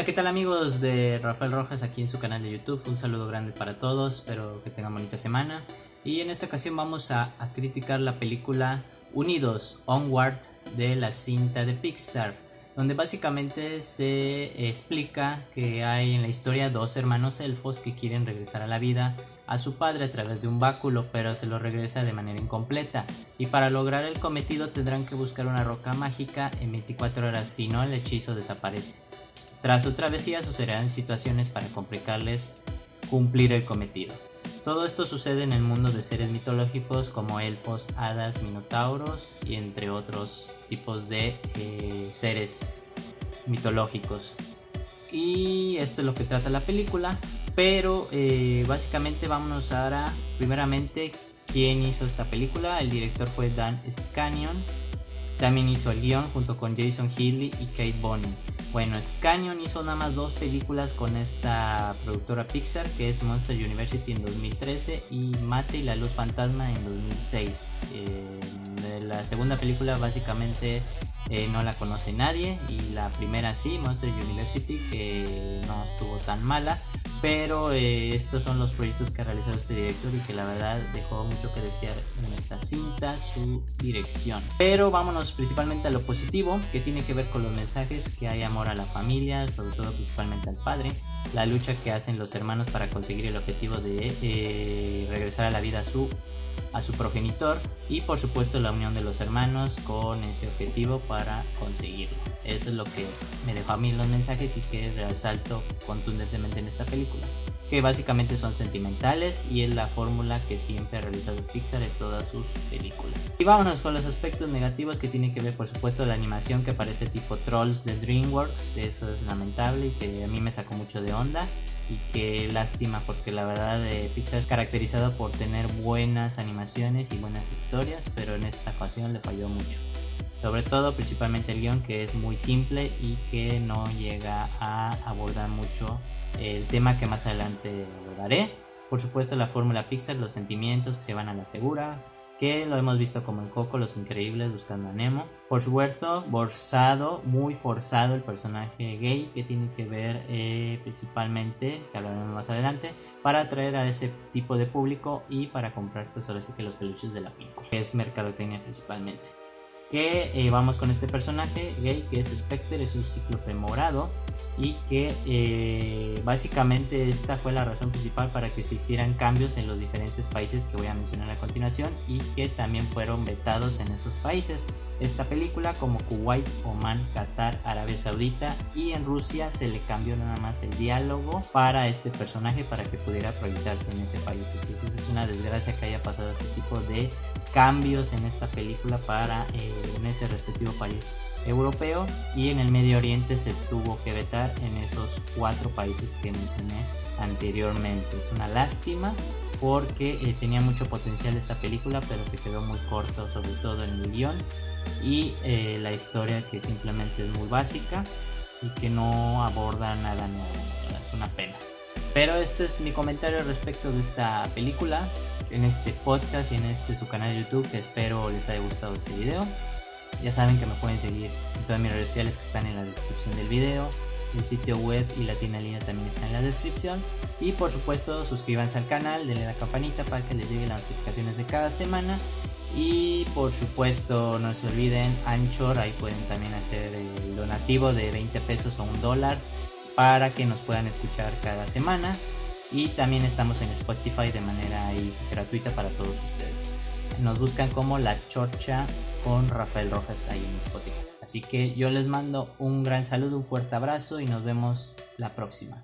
Hola, ¿qué tal amigos de Rafael Rojas aquí en su canal de YouTube? Un saludo grande para todos, espero que tengan bonita semana. Y en esta ocasión vamos a, criticar la película Unidos, Onward de la cinta de Pixar, donde básicamente se explica que hay en la historia dos hermanos elfos que quieren regresar a la vida a su padre a través de un báculo, pero se lo regresa de manera incompleta. Y para lograr el cometido tendrán que buscar una roca mágica en 24 horas, si no el hechizo desaparece. Tras su travesía sucederán situaciones para complicarles cumplir el cometido. Todo esto sucede en el mundo de seres mitológicos como elfos, hadas, minotauros y entre otros tipos de eh, seres mitológicos. Y esto es lo que trata la película. Pero eh, básicamente vámonos ahora, primeramente, quién hizo esta película. El director fue Dan Scanion. También hizo el guion junto con Jason Healy y Kate Bonin. Bueno, Scanion hizo nada más dos películas con esta productora Pixar, que es Monster University en 2013 y Mate y la Luz Fantasma en 2006. Eh, la segunda película básicamente eh, no la conoce nadie y la primera sí, Monster University, que no estuvo tan mala. Pero eh, estos son los proyectos que ha realizado este director y que la verdad dejó mucho que desear en esta cinta, su dirección. Pero vámonos principalmente a lo positivo, que tiene que ver con los mensajes que hay amor a la familia, sobre todo principalmente al padre, la lucha que hacen los hermanos para conseguir el objetivo de eh, regresar a la vida a su a su progenitor y por supuesto la unión de los hermanos con ese objetivo para conseguirlo. Eso es lo que me dejó a mí los mensajes y que resalto contundentemente en esta película. Que básicamente son sentimentales y es la fórmula que siempre ha realizado Pixar en todas sus películas. Y vámonos con los aspectos negativos que tiene que ver por supuesto la animación que parece tipo Trolls de DreamWorks. Eso es lamentable y que a mí me sacó mucho de onda y qué lástima porque la verdad eh, Pixar es caracterizado por tener buenas animaciones y buenas historias, pero en esta ocasión le falló mucho. Sobre todo principalmente el guion que es muy simple y que no llega a abordar mucho el tema que más adelante abordaré. Por supuesto la fórmula Pixar, los sentimientos que se van a la segura, que lo hemos visto como en Coco, Los Increíbles, Buscando a Nemo. Por supuesto, forzado, muy forzado el personaje gay que tiene que ver eh, principalmente, que hablaremos más adelante, para atraer a ese tipo de público y para comprar pues ahora que los peluches de la película, que es mercadotecnia principalmente que eh, vamos con este personaje gay que es Spectre, es un cíclope morado y que eh, básicamente esta fue la razón principal para que se hicieran cambios en los diferentes países que voy a mencionar a continuación y que también fueron vetados en esos países esta película como Kuwait, Oman, Qatar, Arabia Saudita y en Rusia se le cambió nada más el diálogo para este personaje para que pudiera proyectarse en ese país. Entonces es una desgracia que haya pasado este tipo de cambios en esta película para eh, en ese respectivo país europeo y en el Medio Oriente se tuvo que vetar en esos cuatro países que mencioné anteriormente. Es una lástima porque eh, tenía mucho potencial esta película pero se quedó muy corto sobre todo en el guion y eh, la historia que simplemente es muy básica y que no aborda nada nuevo. Es una pena. Pero este es mi comentario respecto de esta película en este podcast y en este su canal de YouTube que espero les haya gustado este video. Ya saben que me pueden seguir en todas mis redes sociales que están en la descripción del video. El sitio web y la tienda línea también está en la descripción. Y por supuesto suscríbanse al canal, denle la campanita para que les lleguen las notificaciones de cada semana. Y por supuesto no se olviden Anchor, ahí pueden también hacer el donativo de 20 pesos o un dólar para que nos puedan escuchar cada semana. Y también estamos en Spotify de manera gratuita para todos ustedes. Nos buscan como La Chorcha con Rafael Rojas ahí en Spotify. Así que yo les mando un gran saludo, un fuerte abrazo y nos vemos la próxima.